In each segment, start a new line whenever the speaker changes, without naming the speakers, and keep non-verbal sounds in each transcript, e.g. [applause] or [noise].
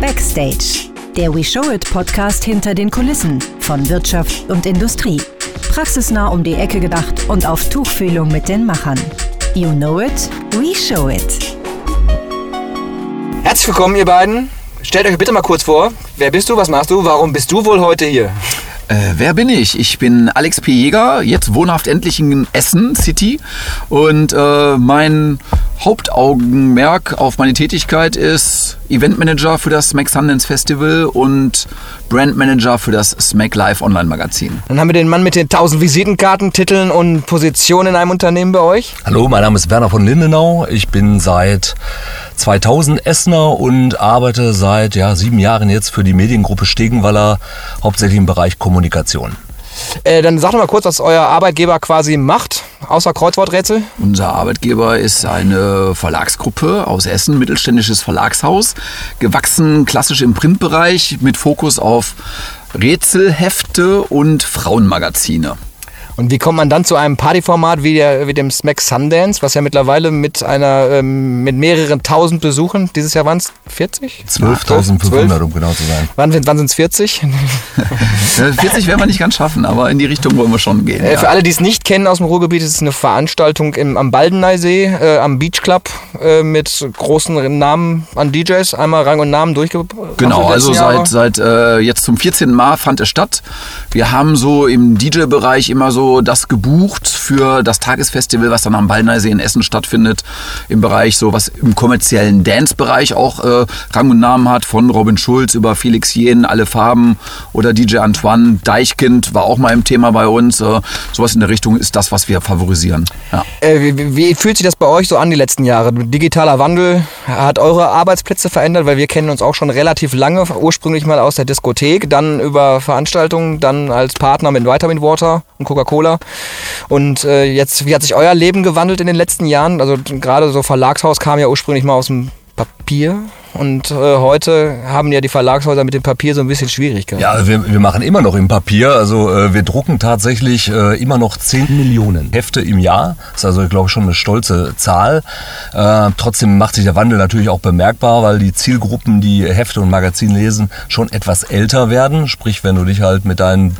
Backstage, der We Show It Podcast hinter den Kulissen von Wirtschaft und Industrie. Praxisnah um die Ecke gedacht und auf Tuchfühlung mit den Machern. You know it, we show it.
Herzlich willkommen, ihr beiden. Stellt euch bitte mal kurz vor. Wer bist du? Was machst du? Warum bist du wohl heute hier?
Äh, wer bin ich? Ich bin Alex P. Jäger, jetzt wohnhaft endlich in Essen City. Und äh, mein Hauptaugenmerk auf meine Tätigkeit ist Eventmanager für das Smack Sundance Festival und Brandmanager für das Smack Live Online Magazin.
Dann haben wir den Mann mit den 1000 Visitenkarten, Titeln und Positionen in einem Unternehmen bei euch.
Hallo, mein Name ist Werner von Lindenau. Ich bin seit 2000 Essener und arbeite seit ja, sieben Jahren jetzt für die Mediengruppe Stegenwaller, hauptsächlich im Bereich Kommunikation.
Äh, dann sag doch mal kurz, was euer Arbeitgeber quasi macht, außer Kreuzworträtsel.
Unser Arbeitgeber ist eine Verlagsgruppe aus Essen, mittelständisches Verlagshaus, gewachsen klassisch im Printbereich mit Fokus auf Rätselhefte und Frauenmagazine.
Und wie kommt man dann zu einem Partyformat wie, der, wie dem Smack Sundance, was ja mittlerweile mit einer ähm, mit mehreren tausend Besuchen, dieses Jahr waren es 40?
12.500, um genau zu sein.
Wann, wann sind es 40?
40 werden wir nicht ganz schaffen, aber in die Richtung wollen wir schon gehen.
Äh,
ja.
Für alle, die es nicht kennen aus dem Ruhrgebiet, ist es eine Veranstaltung im, am Baldeneysee, äh, am Beach Club äh, mit großen Namen an DJs, einmal Rang und Namen durchgebracht.
Genau, also seit, seit äh, jetzt zum 14. Mal fand es statt. Wir haben so im DJ-Bereich immer so das gebucht für das Tagesfestival, was dann am Ballneisee in Essen stattfindet, im Bereich so, was im kommerziellen Dance-Bereich auch äh, Rang und Namen hat, von Robin Schulz über Felix Jen, Alle Farben oder DJ Antoine. Deichkind war auch mal im Thema bei uns. Äh, sowas in der Richtung ist das, was wir favorisieren. Ja.
Äh, wie, wie, fühlt sich das bei euch so an die letzten Jahre? Digitaler Wandel hat eure Arbeitsplätze verändert, weil wir kennen uns auch schon relativ lange, ursprünglich mal aus der Diskothek, dann über Veranstaltungen, dann als Partner mit Vitamin Water und Coca-Cola Cola. Und äh, jetzt, wie hat sich euer Leben gewandelt in den letzten Jahren? Also gerade so Verlagshaus kam ja ursprünglich mal aus dem Papier. Und äh, heute haben ja die Verlagshäuser mit dem Papier so ein bisschen Schwierigkeiten.
Ja, wir, wir machen immer noch im Papier. Also äh, wir drucken tatsächlich äh, immer noch 10 Millionen Hefte im Jahr. Das ist also, glaube ich, schon eine stolze Zahl. Äh, trotzdem macht sich der Wandel natürlich auch bemerkbar, weil die Zielgruppen, die Hefte und Magazin lesen, schon etwas älter werden. Sprich, wenn du dich halt mit deinen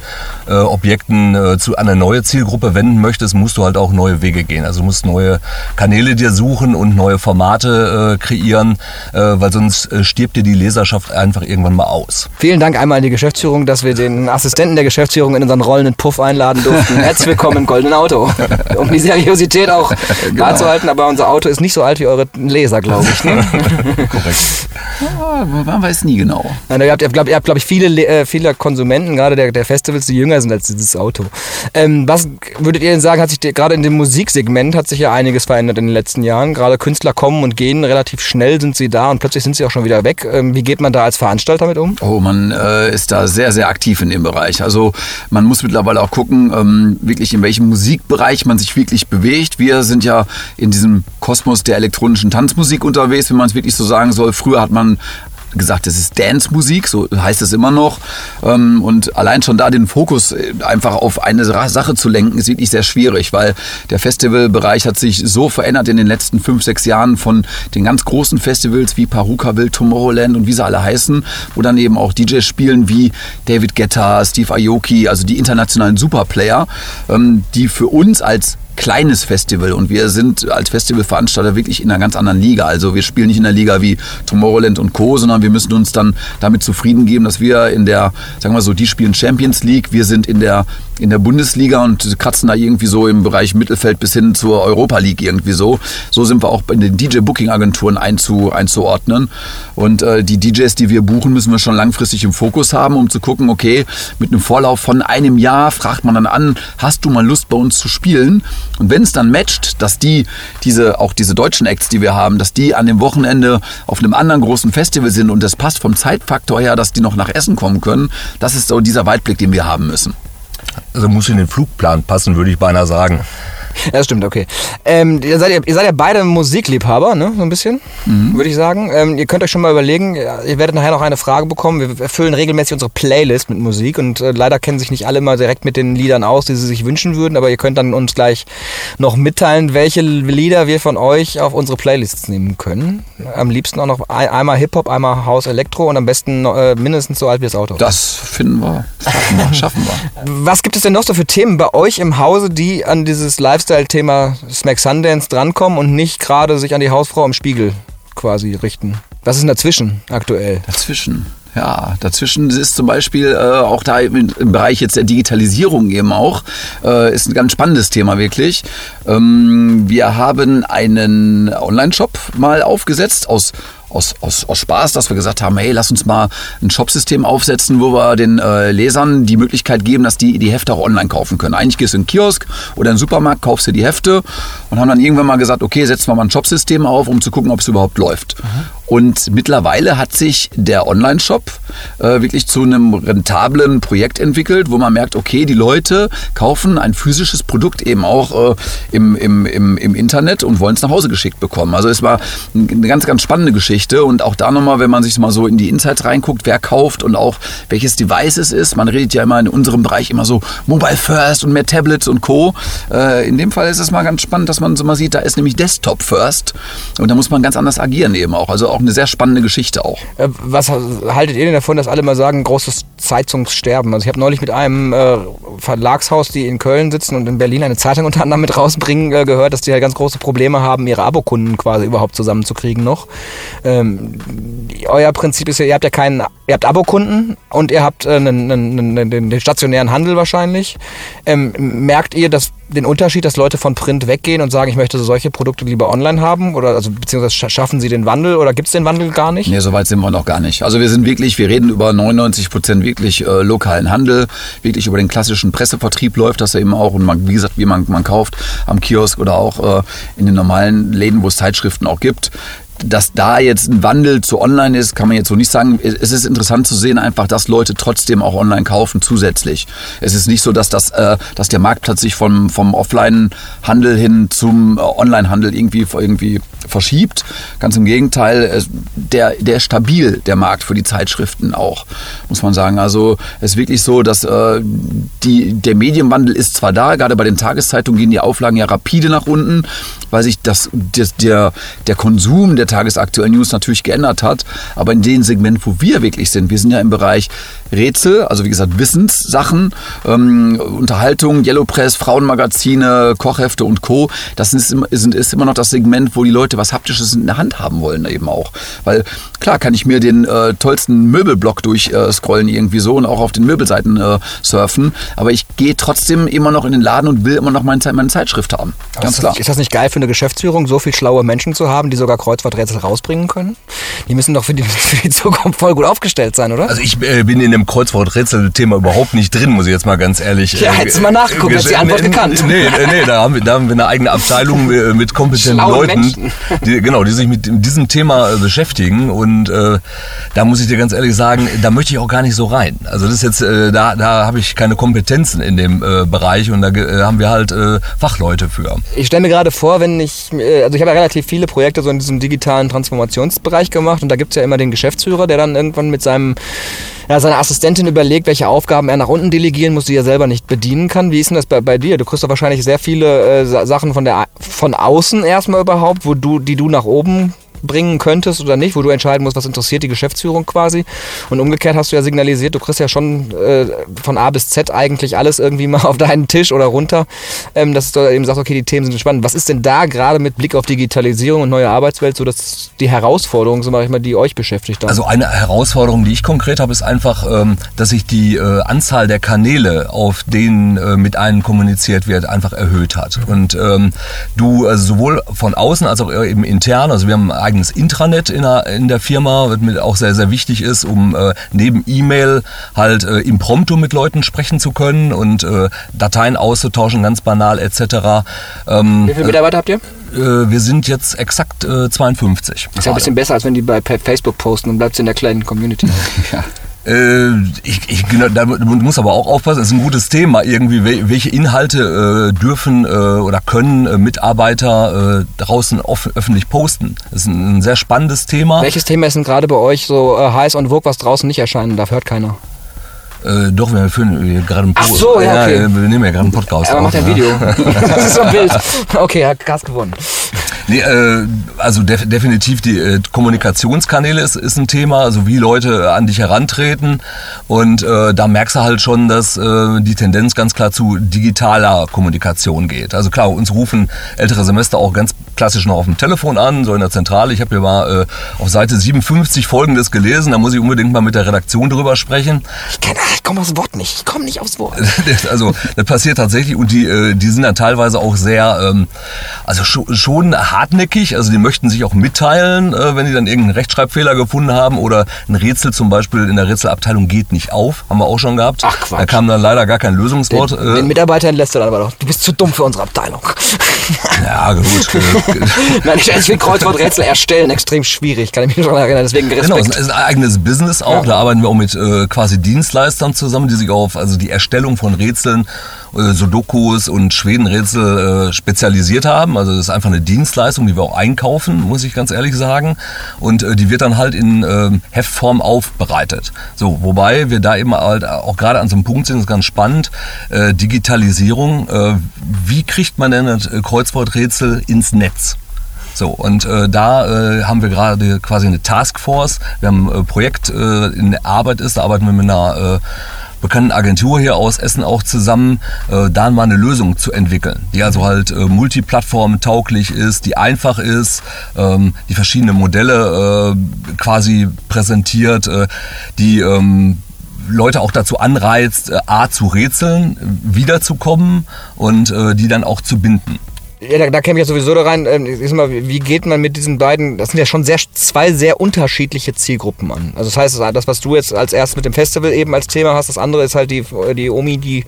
äh, Objekten äh, zu einer neuen Zielgruppe wenden möchtest, musst du halt auch neue Wege gehen. Also du musst neue Kanäle dir suchen und neue Formate kreieren, weil sonst sonst äh, stirbt dir die Leserschaft einfach irgendwann mal aus.
Vielen Dank einmal an die Geschäftsführung, dass wir den Assistenten der Geschäftsführung in unseren rollenden Puff einladen durften. [laughs] Herzlich willkommen im goldenen Auto. [laughs] Um die Seriosität auch genau. wahrzuhalten, aber unser Auto ist nicht so alt wie eure Leser, glaube ich. Ne? [laughs]
Korrekt. Ja, man weiß nie genau.
Nein, ihr habt, ihr habt, glaube ich, viele, äh, viele Konsumenten, gerade der, der Festivals, die jünger sind als dieses Auto. Ähm, was würdet ihr denn sagen, hat sich gerade in dem Musiksegment hat sich ja einiges verändert in den letzten Jahren. Gerade Künstler kommen und gehen relativ schnell sind sie da und plötzlich sind sie auch schon wieder weg. Ähm, wie geht man da als Veranstalter mit um?
Oh, man äh, ist da sehr, sehr aktiv in dem Bereich. Also man muss mittlerweile auch gucken, ähm, wirklich in welchem Musikbereich man sich wirklich bewegt. Wir sind ja in diesem Kosmos der elektronischen Tanzmusik unterwegs, wenn man es wirklich so sagen soll. Früher hat man gesagt, es ist Dance-Musik, so heißt es immer noch. Ähm, und allein schon da den Fokus äh, einfach auf eine Sache zu lenken, ist wirklich sehr schwierig, weil der Festivalbereich hat sich so verändert in den letzten fünf, sechs Jahren von den ganz großen Festivals wie Parukaville, Tomorrowland und wie sie alle heißen, wo dann eben auch DJs spielen wie David Guetta, Steve Aoki, also die internationalen Superplayer, ähm, die für uns als kleines Festival und wir sind als Festivalveranstalter wirklich in einer ganz anderen Liga. Also wir spielen nicht in der Liga wie Tomorrowland und Co., sondern wir müssen uns dann damit zufrieden geben, dass wir in der, sagen wir so, die spielen Champions League, wir sind in der in der Bundesliga und kratzen da irgendwie so im Bereich Mittelfeld bis hin zur Europa League irgendwie so. So sind wir auch in den DJ-Booking-Agenturen einzu, einzuordnen. Und äh, die DJs, die wir buchen, müssen wir schon langfristig im Fokus haben, um zu gucken, okay, mit einem Vorlauf von einem Jahr fragt man dann an, hast du mal Lust bei uns zu spielen? Und wenn es dann matcht, dass die, diese, auch diese deutschen Acts, die wir haben, dass die an dem Wochenende auf einem anderen großen Festival sind und das passt vom Zeitfaktor her, dass die noch nach Essen kommen können, das ist so dieser Weitblick, den wir haben müssen.
Also muss in den Flugplan passen, würde ich beinahe sagen. [laughs]
Das stimmt, okay. Ähm, ihr, seid, ihr seid ja beide Musikliebhaber, ne? So ein bisschen,
Mhm.
würde ich sagen. Ähm, ihr könnt euch schon mal überlegen, ja, ihr werdet nachher noch eine Frage bekommen. Wir erfüllen regelmäßig unsere Playlist mit Musik und äh, leider kennen sich nicht alle mal direkt mit den Liedern aus, die sie sich wünschen würden, aber ihr könnt dann uns gleich noch mitteilen, welche Lieder wir von euch auf unsere Playlists nehmen können. Am liebsten auch noch ein, einmal Hip-Hop, einmal House Elektro und am besten äh, mindestens so alt wie das Auto.
Das finden wir, schaffen wir, schaffen wir.
Was gibt es denn noch so für Themen bei euch im Hause, die an dieses Lifestyle-Thema Smack Sundance drankommen und nicht gerade sich an die Hausfrau im Spiegel quasi richten? Was ist denn dazwischen aktuell?
Dazwischen. Ja, dazwischen ist zum Beispiel äh, auch da im, Bereich jetzt der Digitalisierung eben auch, äh, ist ein ganz spannendes Thema wirklich. Ähm, wir haben einen Online-Shop mal aufgesetzt aus aus, aus, aus Spaß, dass wir gesagt haben, hey, lass uns mal ein Shopsystem aufsetzen, wo wir den äh, Lesern die Möglichkeit geben, dass die die Hefte auch online kaufen können. Eigentlich gehst du in einen Kiosk oder in einen Supermarkt, kaufst dir die Hefte und haben dann irgendwann mal gesagt, okay, setzen wir mal ein Shopsystem auf, um zu gucken, ob es überhaupt läuft. Und mittlerweile hat sich der Online-Shop äh, wirklich zu einem rentablen Projekt entwickelt, wo man merkt, okay, die Leute kaufen ein physisches Produkt eben auch äh, im, im, im, im Internet und wollen es nach Hause geschickt bekommen. Also es war eine ganz, ganz spannende Geschichte und auch da nochmal, wenn man sich mal so in die Insights reinguckt, wer kauft und auch welches Device es ist. Man redet ja immer in unserem Bereich immer so Mobile First und mehr Tablets und Co. Äh, in dem Fall ist es mal ganz spannend, dass man so mal sieht, da ist nämlich Desktop First und da muss man ganz anders agieren eben auch. Also auch eine sehr spannende Geschichte auch.
Äh, Was haltet ihr denn davon, dass alle mal sagen, großes Zeitungssterben? Also ich habe neulich mit einem äh, Verlagshaus, die in Köln sitzen und in Berlin eine Zeitung unter anderem mit rausbringen, äh, gehört, dass die halt ganz große Probleme haben, ihre Abokunden quasi überhaupt zusammenzukriegen noch. Ähm, euer Prinzip ist ja, ihr habt ja keinen, ihr habt Abokunden und ihr habt äh, einen, einen, den stationären Handel wahrscheinlich. Ähm, merkt ihr das, den Unterschied, dass Leute von Print weggehen und sagen, ich möchte solche Produkte lieber online haben? Oder also beziehungsweise scha- schaffen sie den Wandel oder gibt es den Wandel gar nicht?
Nee, so weit sind wir noch gar nicht. Also wir sind wirklich, wir reden über 99 Prozent wirklich äh, lokalen Handel, wirklich über den klassischen Pressevertrieb läuft das ja eben auch und man, wie gesagt, wie man, man kauft am Kiosk oder auch äh, in den normalen Läden, wo es Zeitschriften auch gibt. Dass da jetzt ein Wandel zu online ist, kann man jetzt so nicht sagen. Es ist interessant zu sehen, einfach, dass Leute trotzdem auch online kaufen zusätzlich. Es ist nicht so, dass das, äh, dass der Marktplatz sich vom, vom Offline-Handel hin zum äh, Online-Handel irgendwie, irgendwie verschiebt. Ganz im Gegenteil, es, der, der ist stabil, der Markt für die Zeitschriften auch, muss man sagen. Also es ist wirklich so, dass äh, die, der Medienwandel ist zwar da, gerade bei den Tageszeitungen gehen die Auflagen ja rapide nach unten, weil sich das, das, der, der Konsum der tagesaktuellen News natürlich geändert hat. Aber in dem Segment, wo wir wirklich sind, wir sind ja im Bereich Rätsel, also wie gesagt Wissenssachen, ähm, Unterhaltung, Yellow Press, Frauenmagazine, Kochhefte und Co. Das ist, ist, ist immer noch das Segment, wo die Leute was Haptisches in der Hand haben wollen eben auch. Weil klar kann ich mir den äh, tollsten Möbelblock durchscrollen äh, irgendwie so und auch auf den Möbelseiten äh, surfen, aber ich gehe trotzdem immer noch in den Laden und will immer noch meine, meine Zeitschrift haben. Ganz
ist,
klar.
Das, ist das nicht geil für eine Geschäftsführung, so viel schlaue Menschen zu haben, die sogar Kreuzworträtsel rausbringen können? Die müssen doch für die, [laughs] für die Zukunft voll gut aufgestellt sein, oder?
Also ich äh, bin in dem Kreuzworträtsel-Thema überhaupt nicht drin, muss ich jetzt mal ganz ehrlich.
Ja,
äh,
hättest du mal nachgeguckt, hättest die
äh,
Antwort
nee,
gekannt.
Nee, nee, nee da, haben wir, da haben wir eine eigene Abteilung äh, mit kompetenten
Schlaue
Leuten, die, genau, die sich mit diesem Thema äh, beschäftigen und äh, da muss ich dir ganz ehrlich sagen, da möchte ich auch gar nicht so rein. Also das ist jetzt, äh, da, da habe ich keine Kompetenzen in dem äh, Bereich und da äh, haben wir halt äh, Fachleute für.
Ich stelle mir gerade vor, wenn ich, äh, also ich habe ja relativ viele Projekte so in diesem digitalen Transformationsbereich gemacht und da gibt es ja immer den Geschäftsführer, der dann irgendwann mit seinem, ja, seiner Assistentin überlegt, welche Aufgaben er nach unten delegieren muss, die er selber nicht bedienen kann. Wie ist denn das bei, bei dir? Du kriegst doch wahrscheinlich sehr viele äh, Sa- Sachen von, der, von außen erstmal überhaupt, wo du, die du nach oben bringen könntest oder nicht, wo du entscheiden musst, was interessiert die Geschäftsführung quasi. Und umgekehrt hast du ja signalisiert, du kriegst ja schon äh, von A bis Z eigentlich alles irgendwie mal [laughs] auf deinen Tisch oder runter, ähm, dass du eben sagst, okay, die Themen sind spannend. Was ist denn da gerade mit Blick auf Digitalisierung und neue Arbeitswelt so dass die Herausforderung, so mache ich mal, die euch beschäftigt haben?
Also eine Herausforderung, die ich konkret habe, ist einfach, ähm, dass sich die äh, Anzahl der Kanäle, auf denen äh, mit einem kommuniziert wird, einfach erhöht hat. Und ähm, du also sowohl von außen als auch eben intern, also wir haben eigenes Intranet in der, in der Firma, was mir auch sehr, sehr wichtig ist, um äh, neben E-Mail halt äh, impromptu mit Leuten sprechen zu können und äh, Dateien auszutauschen, ganz banal etc. Ähm,
Wie viele Mitarbeiter habt ihr?
äh, wir sind jetzt exakt äh, 52.
Ist ja ein bisschen besser, als wenn die bei Facebook posten und bleibt in der kleinen Community. [laughs]
Ja.
Äh, ich, ich, genau, da muss aber auch aufpassen, das ist ein gutes Thema. Irgendwie, welche Inhalte äh, dürfen äh, oder können äh, Mitarbeiter äh, draußen öffentlich posten? Das ist ein, ein, sehr spannendes Thema.
Welches Thema ist denn gerade bei euch so äh, heiß und Vogue, was draußen nicht erscheinen darf? Hört keiner.
Äh, doch, wir führen gerade einen
Podcast. Ach so, ja, okay.
Ja, wir nehmen ja gerade einen Podcast.
Er macht ein Video. [laughs] das ist so ein Bild. Okay, hat Gas gewonnen.
Nee, äh, also def definitiv die äh, Kommunikationskanäle ist, ist ein Thema, also wie Leute an dich herantreten. Und äh, da merkst du halt schon, dass äh, die Tendenz ganz klar zu digitaler Kommunikation geht. Also klar, uns rufen ältere Semester auch ganz klassisch noch auf dem Telefon an, so in der Zentrale. Ich habe hier mal äh, auf Seite 57 folgendes gelesen, da muss ich unbedingt mal mit der Redaktion drüber sprechen.
Ich, ich komme aufs Wort nicht, ich komme nicht aufs Wort. [laughs]
also das passiert tatsächlich und die, äh, die sind dann teilweise auch sehr, ähm, also schon, hartnäckig, also die möchten sich auch mitteilen, äh, wenn die dann irgendeinen Rechtschreibfehler gefunden haben oder ein Rätsel zum Beispiel in der Rätselabteilung geht nicht auf, haben wir auch schon gehabt.
Ach Quatsch.
Da kam dann leider gar kein Lösungswort.
Den, den Mitarbeitern lässt er dann aber doch, du bist zu dumm für unsere Abteilung. [laughs]
Ja, gut. [laughs]
Nein, ich, will Kreuzworträtsel erstellen, extrem schwierig, kann ich mich schon erinnern, deswegen
Respekt. Genau, es ist ein eigenes Business auch, ja. da arbeiten wir auch mit äh, quasi Dienstleistern zusammen, die sich auf also die Erstellung von Rätseln äh, Sudokus und Schwedenrätsel äh, spezialisiert haben. Also das ist einfach eine Dienstleistung, die wir auch einkaufen, muss ich ganz ehrlich sagen. Und äh, die wird dann halt in äh, Heftform aufbereitet. So, wobei wir da eben halt auch gerade an so einem Punkt sind, das ist ganz spannend, äh, Digitalisierung. Äh, wie kriegt man denn das Kreuzworträtsel ins Netz? So, und äh, da äh, haben wir gerade quasi eine Taskforce. Wir haben ein Projekt äh, in der Arbeit ist, da arbeiten wir mit einer bekannten Agentur hier aus Essen auch zusammen, äh, da mal eine Lösung zu entwickeln, die also halt äh, multiplattform tauglich ist, die einfach ist, ähm, die verschiedene Modelle äh, quasi präsentiert, äh, die ähm, Leute auch dazu anreizt, äh, A zu rätseln, wiederzukommen und äh, die dann auch zu binden.
Ja, da, da käme ich ja sowieso da rein. Ähm, mal, wie geht man mit diesen beiden, das sind ja schon sehr, zwei sehr unterschiedliche Zielgruppen an. Also das heißt, das, was du jetzt als erstes mit dem Festival eben als Thema hast, das andere ist halt die, die Omi, die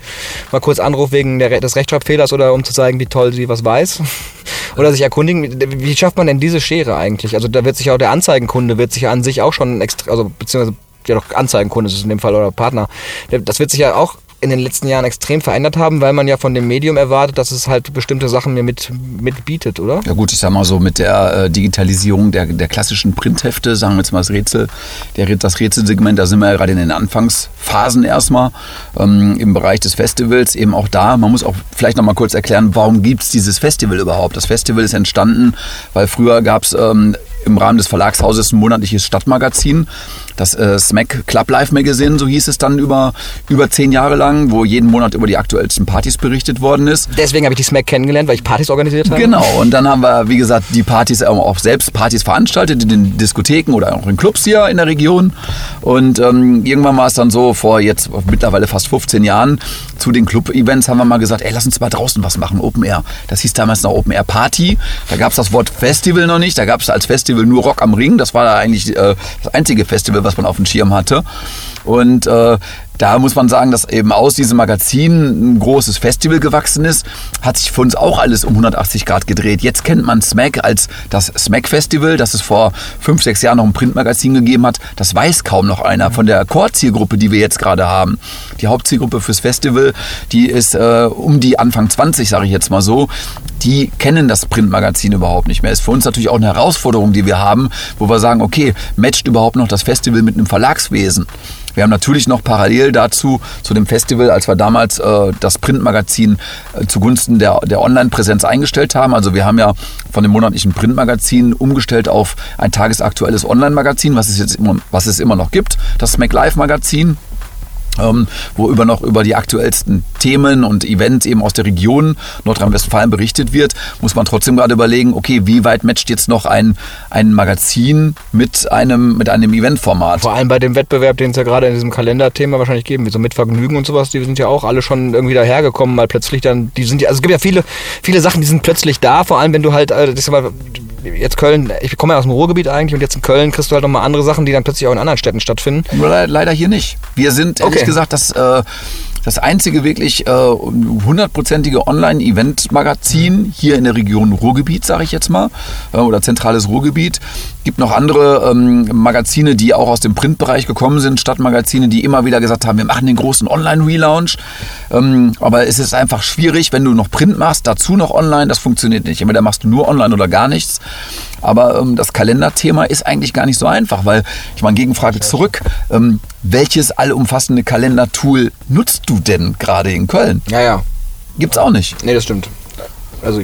mal kurz anruft wegen der, des Rechtschreibfehlers oder um zu zeigen, wie toll sie was weiß. [laughs] oder sich erkundigen. Wie schafft man denn diese Schere eigentlich? Also da wird sich auch der Anzeigenkunde wird sich an sich auch schon extra, also beziehungsweise ja doch Anzeigenkunde ist es in dem Fall oder Partner. Das wird sich ja auch in den letzten Jahren extrem verändert haben, weil man ja von dem Medium erwartet, dass es halt bestimmte Sachen mir mit, mit bietet, oder?
Ja gut, ich sag mal so, mit der äh, Digitalisierung der, der klassischen Printhefte, sagen wir jetzt mal das Rätsel, der, das Rätselsegment, da sind wir ja gerade in den Anfangsphasen erstmal ähm, im Bereich des Festivals, eben auch da. Man muss auch vielleicht nochmal kurz erklären, warum gibt es dieses Festival überhaupt? Das Festival ist entstanden, weil früher gab es ähm, im Rahmen des Verlagshauses ein monatliches Stadtmagazin, das äh, Smack Club Live Magazine, so hieß es dann über, über zehn Jahre lang, wo jeden Monat über die aktuellsten Partys berichtet worden ist.
Deswegen habe ich die Smack kennengelernt, weil ich Partys organisiert habe.
Genau, und dann haben wir, wie gesagt, die Partys auch selbst Partys veranstaltet in den Diskotheken oder auch in Clubs hier in der Region. Und ähm, irgendwann war es dann so, vor jetzt mittlerweile fast 15 Jahren, zu den Club-Events haben wir mal gesagt, ey, lass uns mal draußen was machen, Open Air. Das hieß damals noch Open Air Party. Da gab es das Wort Festival noch nicht, da gab es als Festival nur Rock am Ring. Das war da eigentlich äh, das einzige Festival, was man auf dem Schirm hatte. Und äh, da muss man sagen, dass eben aus diesem Magazin ein großes Festival gewachsen ist, hat sich für uns auch alles um 180 Grad gedreht. Jetzt kennt man Smack als das Smack Festival, das es vor fünf, sechs Jahren noch ein Printmagazin gegeben hat. Das weiß kaum noch einer von der Core-Zielgruppe, die wir jetzt gerade haben. Die Hauptzielgruppe fürs Festival, die ist äh, um die Anfang 20, sage ich jetzt mal so. Die kennen das Printmagazin überhaupt nicht mehr. Ist für uns natürlich auch eine Herausforderung, die wir haben, wo wir sagen, okay, matcht überhaupt noch das Festival mit einem Verlagswesen? Wir haben natürlich noch parallel dazu, zu dem Festival, als wir damals äh, das Printmagazin äh, zugunsten der, der Online-Präsenz eingestellt haben. Also wir haben ja von dem monatlichen Printmagazin umgestellt auf ein tagesaktuelles Online-Magazin, was es jetzt immer, was es immer noch gibt, das Smack Live Magazin ähm, wo über noch über die aktuellsten Themen und Events eben aus der Region Nordrhein-Westfalen berichtet wird, muss man trotzdem gerade überlegen, okay, wie weit matcht jetzt noch ein, ein Magazin mit einem, mit einem Eventformat?
Vor allem bei dem Wettbewerb, den es ja gerade in diesem Kalenderthema wahrscheinlich geben, wie so mit Vergnügen und sowas, die sind ja auch alle schon irgendwie dahergekommen, weil plötzlich dann, die sind ja, also es gibt ja viele, viele Sachen, die sind plötzlich da, vor allem wenn du halt, äh, das ist mal, jetzt Köln, ich komme ja aus dem Ruhrgebiet eigentlich und jetzt in Köln kriegst du halt nochmal andere Sachen, die dann plötzlich auch in anderen Städten stattfinden.
Leider hier nicht. Wir sind, ehrlich okay. gesagt, das, äh, das einzige wirklich äh, hundertprozentige Online-Event-Magazin hier in der Region Ruhrgebiet, sage ich jetzt mal, äh, oder zentrales Ruhrgebiet. Gibt noch andere ähm, Magazine, die auch aus dem Printbereich gekommen sind, Stadtmagazine, die immer wieder gesagt haben, wir machen den großen Online-Relaunch. Ähm, aber es ist einfach schwierig, wenn du noch Print machst, dazu noch Online, das funktioniert nicht. Entweder machst du nur Online oder gar nichts. Aber ähm, das Kalenderthema ist eigentlich gar nicht so einfach, weil ich meine, Gegenfrage zurück. Ähm, welches allumfassende Kalendertool nutzt du denn gerade in Köln?
Ja, ja.
Gibt's auch nicht.
Nee, das stimmt. Also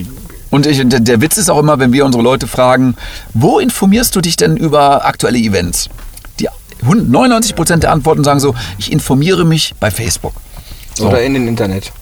Und ich, der, Witz ist auch immer, wenn wir unsere Leute fragen, wo informierst du dich denn über aktuelle Events? Die 99% der Antworten sagen so, ich informiere mich bei Facebook. So.
Oder in den Internet.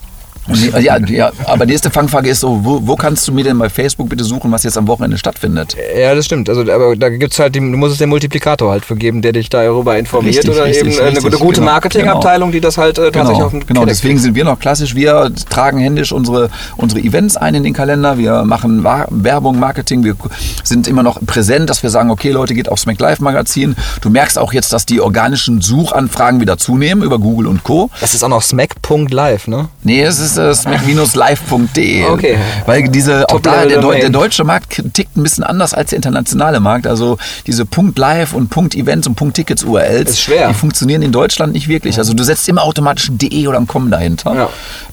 Und die, ja, ja, aber die erste Fangfrage ist so, wo, wo kannst du mir denn bei Facebook bitte suchen, was jetzt am Wochenende stattfindet?
Ja, das stimmt. Also, aber da gibt's halt, den, du musst es den Multiplikator halt für geben, der dich darüber informiert.
Richtig,
oder
richtig,
eben äh, eine,
richtig,
eine gute
genau,
Marketingabteilung, die das halt äh, tatsächlich
Genau,
auf den
genau. Deswegen sind wir noch klassisch. Wir tragen händisch unsere, unsere Events ein in den Kalender. Wir machen Werbung, Marketing. Wir sind immer noch präsent, dass wir sagen, okay, Leute, geht aufs MacLive Magazin. Du merkst auch jetzt, dass die organischen Suchanfragen wieder zunehmen über Google und Co.
Das ist auch noch smack.live, ne?
Nee, es ist äh, smack-live.de.
Okay.
Weil diese, auch da, der, der deutsche Markt tickt ein bisschen anders als der internationale Markt. Also diese Punkt Live und Punkt Events und Punkt Tickets URLs,
Ist schwer.
die funktionieren in Deutschland nicht wirklich. Also du setzt immer automatisch ein DE oder ein Com dahinter.
Ja.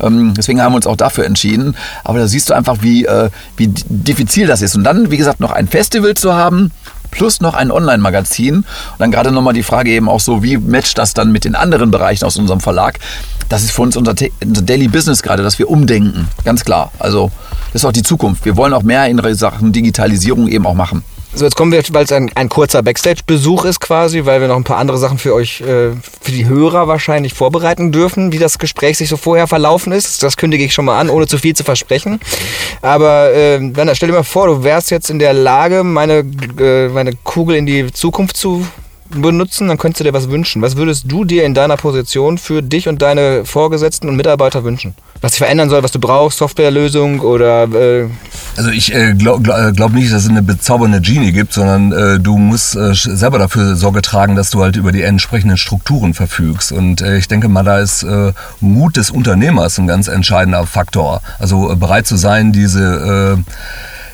Ähm, deswegen haben wir uns auch dafür entschieden. Aber da siehst du einfach, wie, äh, wie diffizil das ist. Und dann, wie gesagt, noch ein Festival zu haben, plus noch ein Online-Magazin. Und dann gerade nochmal die Frage eben auch so, wie matcht das dann mit den anderen Bereichen aus unserem Verlag? Das ist für uns unser, unser Daily Business gerade, dass wir umdenken. Ganz klar. Also das ist auch die Zukunft. Wir wollen auch mehr in Sachen Digitalisierung eben auch machen.
So, jetzt kommen wir, weil es ein, ein kurzer Backstage-Besuch ist quasi, weil wir noch ein paar andere Sachen für euch, äh, für die Hörer wahrscheinlich vorbereiten dürfen, wie das Gespräch sich so vorher verlaufen ist. Das kündige ich schon mal an, ohne zu viel zu versprechen. Aber äh, Werner, stell dir mal vor, du wärst jetzt in der Lage, meine, äh, meine Kugel in die Zukunft zu benutzen, dann könntest du dir was wünschen. Was würdest du dir in deiner Position für dich und deine Vorgesetzten und Mitarbeiter wünschen? Was sich verändern soll, was du brauchst, Softwarelösung oder äh,
Also ich äh, glaube glaub, glaub nicht, dass es eine bezaubernde Genie gibt, sondern äh, du musst äh, selber dafür Sorge tragen, dass du halt über die entsprechenden Strukturen verfügst. Und äh, ich denke mal, da ist äh, Mut des Unternehmers ein ganz entscheidender Faktor. Also äh, bereit zu sein, diese äh,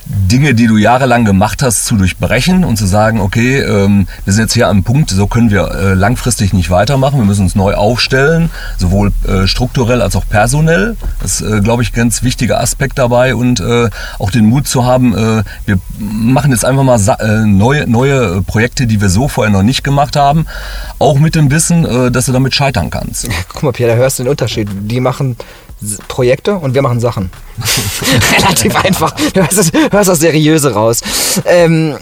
Dinge, die du jahrelang gemacht hast, zu durchbrechen und zu sagen, okay, ähm, wir sind jetzt hier am Punkt, so können wir äh, langfristig nicht weitermachen, wir müssen uns neu aufstellen, sowohl äh, strukturell als auch personell. Das ist, äh, glaube ich, ganz wichtiger Aspekt dabei und äh, auch den Mut zu haben, äh, wir machen jetzt einfach mal äh, neue, neue Projekte, die wir so vorher noch nicht gemacht haben, auch mit dem Wissen, dass du damit scheitern kannst.
Guck mal, Pierre, da hörst du den Unterschied. Die machen Projekte und wir machen Sachen. [laughs] Relativ einfach. Du hörst das, hörst das Seriöse raus. Ähm,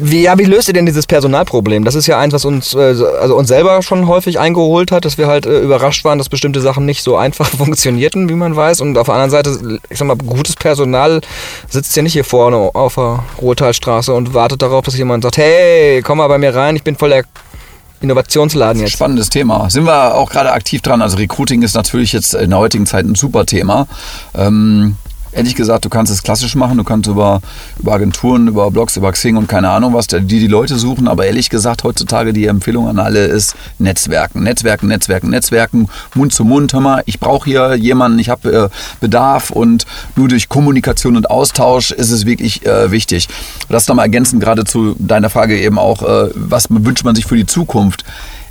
wie, ja, wie löst ihr denn dieses Personalproblem? Das ist ja eins, was uns, äh, also uns selber schon häufig eingeholt hat, dass wir halt äh, überrascht waren, dass bestimmte Sachen nicht so einfach [laughs] funktionierten, wie man weiß. Und auf der anderen Seite, ich sag mal, gutes Personal sitzt ja nicht hier vorne auf der Ruhrtalstraße und wartet darauf, dass jemand sagt, hey, komm mal bei mir rein, ich bin voll der Innovationsladen jetzt.
Spannendes Thema. Sind wir auch gerade aktiv dran. Also Recruiting ist natürlich jetzt in der heutigen Zeit ein super Thema. Ähm, ehrlich gesagt, du kannst es klassisch machen. Du kannst über, über Agenturen, über Blogs, über Xing und keine Ahnung was, die die Leute suchen. Aber ehrlich gesagt, heutzutage die Empfehlung an alle ist Netzwerken. Netzwerken, Netzwerken, Netzwerken. Mund zu Mund. Hör mal, ich brauche hier jemanden, ich habe äh, Bedarf. Und nur durch Kommunikation und Austausch ist es wirklich äh, wichtig. Das nochmal ergänzend gerade zu deiner Frage eben auch, äh, was wünscht man sich für die Zukunft?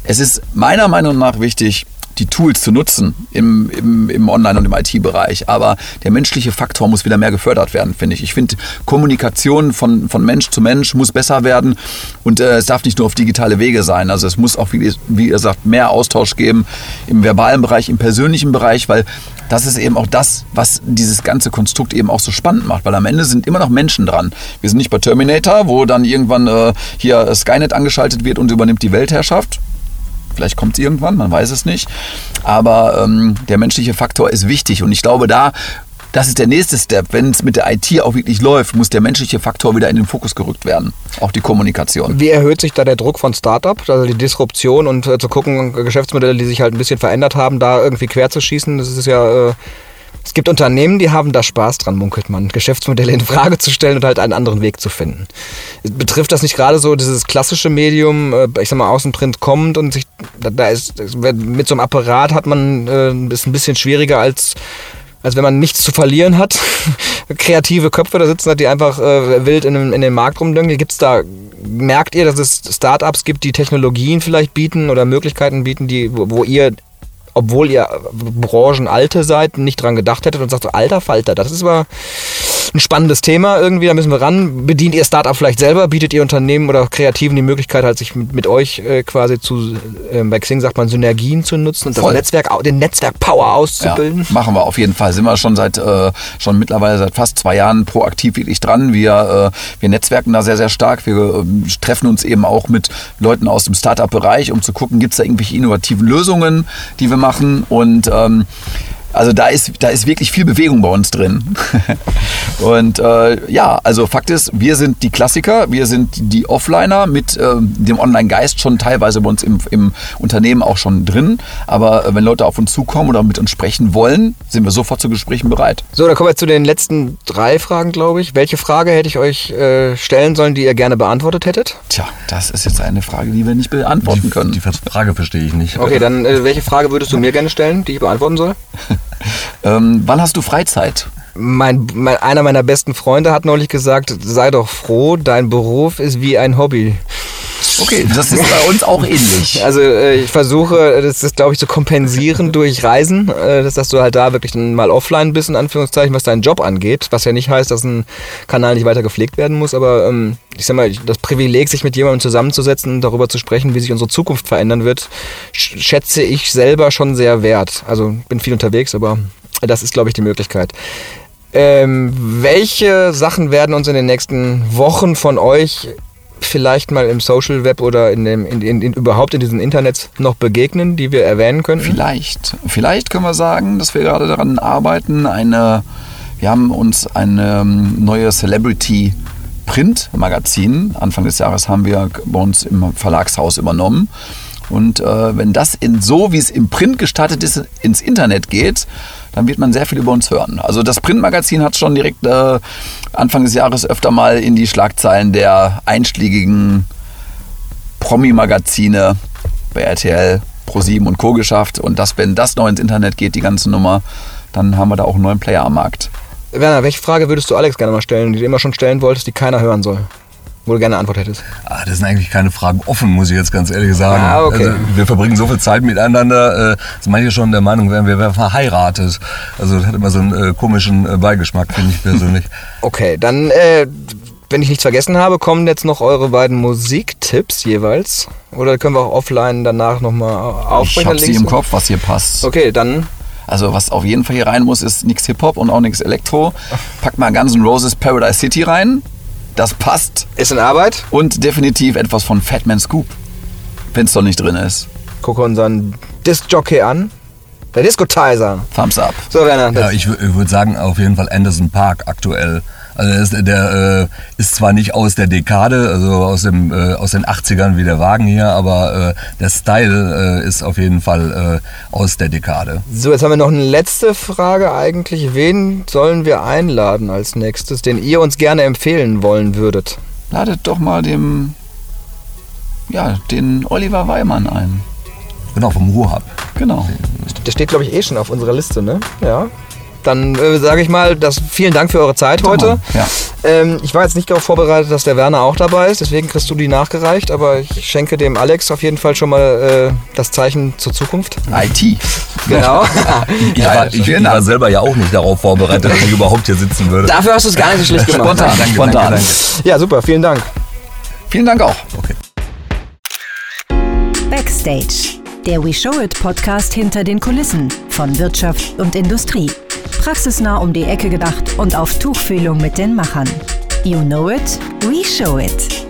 Es ist meiner Meinung nach wichtig, die Tools zu nutzen im, im, im Online- und im IT-Bereich. Aber der menschliche Faktor muss wieder mehr gefördert werden, finde ich. Ich finde, Kommunikation von, von Mensch zu Mensch muss besser werden und äh, es darf nicht nur auf digitale Wege sein. Also es muss auch, wie, wie ihr sagt, mehr Austausch geben im verbalen Bereich, im persönlichen Bereich, weil das ist eben auch das, was dieses ganze Konstrukt eben auch so spannend macht, weil am Ende sind immer noch Menschen dran. Wir sind nicht bei Terminator, wo dann irgendwann äh, hier Skynet angeschaltet wird und übernimmt die Weltherrschaft. Vielleicht kommt es irgendwann, man weiß es nicht. Aber ähm, der menschliche Faktor ist wichtig und ich glaube, da, das ist der nächste Step. Wenn es mit der IT auch wirklich läuft, muss der menschliche Faktor wieder in den Fokus gerückt werden. Auch die Kommunikation.
Wie erhöht sich da der Druck von Startups, also die Disruption und äh, zu gucken, Geschäftsmodelle, die sich halt ein bisschen verändert haben, da irgendwie quer zu schießen? Das ist ja. Äh, es gibt Unternehmen, die haben da Spaß dran, munkelt man, Geschäftsmodelle in Frage zu stellen und halt einen anderen Weg zu finden. Betrifft das nicht gerade so dieses klassische Medium, äh, ich sag mal, Außenprint kommt und sich, da, ist, mit so einem Apparat hat man, äh, ist ein bisschen schwieriger als als wenn man nichts zu verlieren hat, [laughs] kreative Köpfe da sitzen hat, die einfach äh, wild in, in den Markt rumdüngen. Gibt's da, merkt ihr, dass es Startups gibt, die Technologien vielleicht bieten oder Möglichkeiten bieten, die, wo, wo ihr, obwohl ihr Branchenalte seid, nicht dran gedacht hättet und sagt alter Falter, das ist aber ein spannendes Thema irgendwie, da müssen wir ran. Bedient ihr Startup vielleicht selber? Bietet ihr Unternehmen oder Kreativen die Möglichkeit, halt sich mit, mit euch äh, quasi zu, äh, bei Xing sagt man, Synergien zu nutzen und das
Voll.
Netzwerk, den Netzwerk-Power
Ja,
auszubilden?
machen wir auf jeden Fall. Sind wir schon seit äh, schon mittlerweile seit fast zwei Jahren proaktiv wirklich dran. Wir, äh, wir netzwerken da sehr, sehr stark. Wir ähm, treffen uns eben auch mit Leuten aus dem Startup-Bereich, um zu gucken, gibt es da irgendwelche innovativen Lösungen, die wir machen. Und ähm, also da ist, da ist wirklich viel Bewegung bei uns drin. [laughs] Und äh, ja, also Fakt ist, wir sind die Klassiker, wir sind die Offliner mit ähm, dem Online-Geist schon teilweise bei uns im, im Unternehmen auch schon drin. Aber äh, wenn Leute auf uns zukommen oder mit uns sprechen wollen, sind wir sofort zu Gesprächen bereit.
So, dann kommen wir zu den letzten drei Fragen, glaube ich. Welche Frage hätte ich euch äh, stellen sollen, die ihr gerne beantwortet hättet?
Tja, das ist jetzt eine Frage, die wir nicht beantworten können.
Die Frage verstehe ich nicht.
Okay, dann äh, welche Frage würdest du mir gerne stellen, die ich beantworten soll? [laughs] [laughs]
Ähm, wann hast du Freizeit?
Mein, mein, einer meiner besten Freunde hat neulich gesagt, sei doch froh, dein Beruf ist wie ein Hobby.
Okay, das ist bei uns auch ähnlich.
Also äh, ich versuche, das ist glaube ich zu kompensieren durch Reisen, äh, dass, du halt da wirklich mal offline bist, in Anführungszeichen, was deinen Job angeht. Was ja nicht heißt, dass ein Kanal nicht weiter gepflegt werden muss, aber ähm, ich sag mal, das Privileg, sich mit jemandem zusammenzusetzen und darüber zu sprechen, wie sich unsere Zukunft verändern wird, sch- schätze ich selber schon sehr wert. Also bin viel unterwegs, aber das ist glaube ich die Möglichkeit. Ähm, welche Sachen werden uns in den nächsten Wochen von euch vielleicht mal im Social Web oder in dem, in, in, in, überhaupt in diesen Internets noch begegnen, die wir erwähnen könnten?
Vielleicht. Vielleicht können wir sagen, dass wir gerade daran arbeiten. Eine, wir haben uns ein ähm, neues Celebrity Print Magazin Anfang des Jahres haben wir bei uns im Verlagshaus übernommen. Und äh, wenn das in so, wie es im Print gestartet ist, ins Internet geht, dann wird man sehr viel über uns hören. Also das Printmagazin hat schon direkt äh, Anfang des Jahres öfter mal in die Schlagzeilen der einschlägigen Promi-Magazine bei RTL, Pro7 und Co. geschafft. Und das, wenn das noch ins Internet geht, die ganze Nummer, dann haben wir da auch einen neuen Player am Markt.
Werner, welche Frage würdest du Alex gerne mal stellen, die du immer schon stellen wolltest, die keiner hören soll? Wo du gerne eine Antwort hättest.
Ah, das sind eigentlich keine Fragen offen, muss ich jetzt ganz ehrlich sagen.
Ah, okay.
also, wir verbringen so viel Zeit miteinander, äh, dass manche schon der Meinung wären, wir wären verheiratet. Also das hat immer so einen äh, komischen äh, Beigeschmack, finde ich persönlich. [laughs]
Okay, dann, äh, wenn ich nichts vergessen habe, kommen jetzt noch eure beiden Musiktipps jeweils. Oder können wir auch offline danach nochmal
Ich
aufsprechen?
habe sie im Kopf, was hier passt.
Okay, dann
Also was auf jeden Fall hier rein muss, ist nichts Hip-Hop und auch nichts Elektro. Pack mal Guns N' Roses Paradise City rein. Das passt.
ist in Arbeit.
Und definitiv etwas von Fatman Scoop. Wenn es doch nicht drin ist.
Gucke unseren Disc-Jockey an. Der Discotizer.
Thumbs up.
So, Werner.
Ja, ich, ich würde sagen, auf jeden Fall Anderson Park aktuell. Also der, ist, der äh, ist zwar nicht aus der Dekade, also aus, dem, äh, aus den 80ern wie der Wagen hier, aber äh, der Style äh, ist auf jeden Fall äh, aus der Dekade.
So, jetzt haben wir noch eine letzte Frage eigentlich. Wen sollen wir einladen als nächstes, den ihr uns gerne empfehlen wollen würdet?
Ladet doch mal dem, ja, den Oliver Weimann ein.
Genau, vom Ruhrhub.
Genau.
Der steht, glaube ich, eh schon auf unserer Liste, ne? Ja. Dann äh, sage ich mal, das, vielen Dank für eure Zeit heute.
Ja.
Ähm, ich war jetzt nicht darauf vorbereitet, dass der Werner auch dabei ist, deswegen kriegst du die nachgereicht, aber ich schenke dem Alex auf jeden Fall schon mal äh, das Zeichen zur Zukunft.
IT.
Genau. [laughs]
Ich, war, ich, war selber ja auch nicht darauf vorbereitet, dass ich überhaupt hier sitzen würde.
Dafür hast du es gar nicht so schlecht gemacht.
Spontan.
Danke,
Spontan.
danke,
Ja, super, vielen Dank.
Vielen Dank auch.
Okay.
Backstage. Der We Show It Podcast hinter den Kulissen von Wirtschaft und Industrie. Praxisnah um die Ecke gedacht und auf Tuchfühlung mit den Machern. You know it, we show it.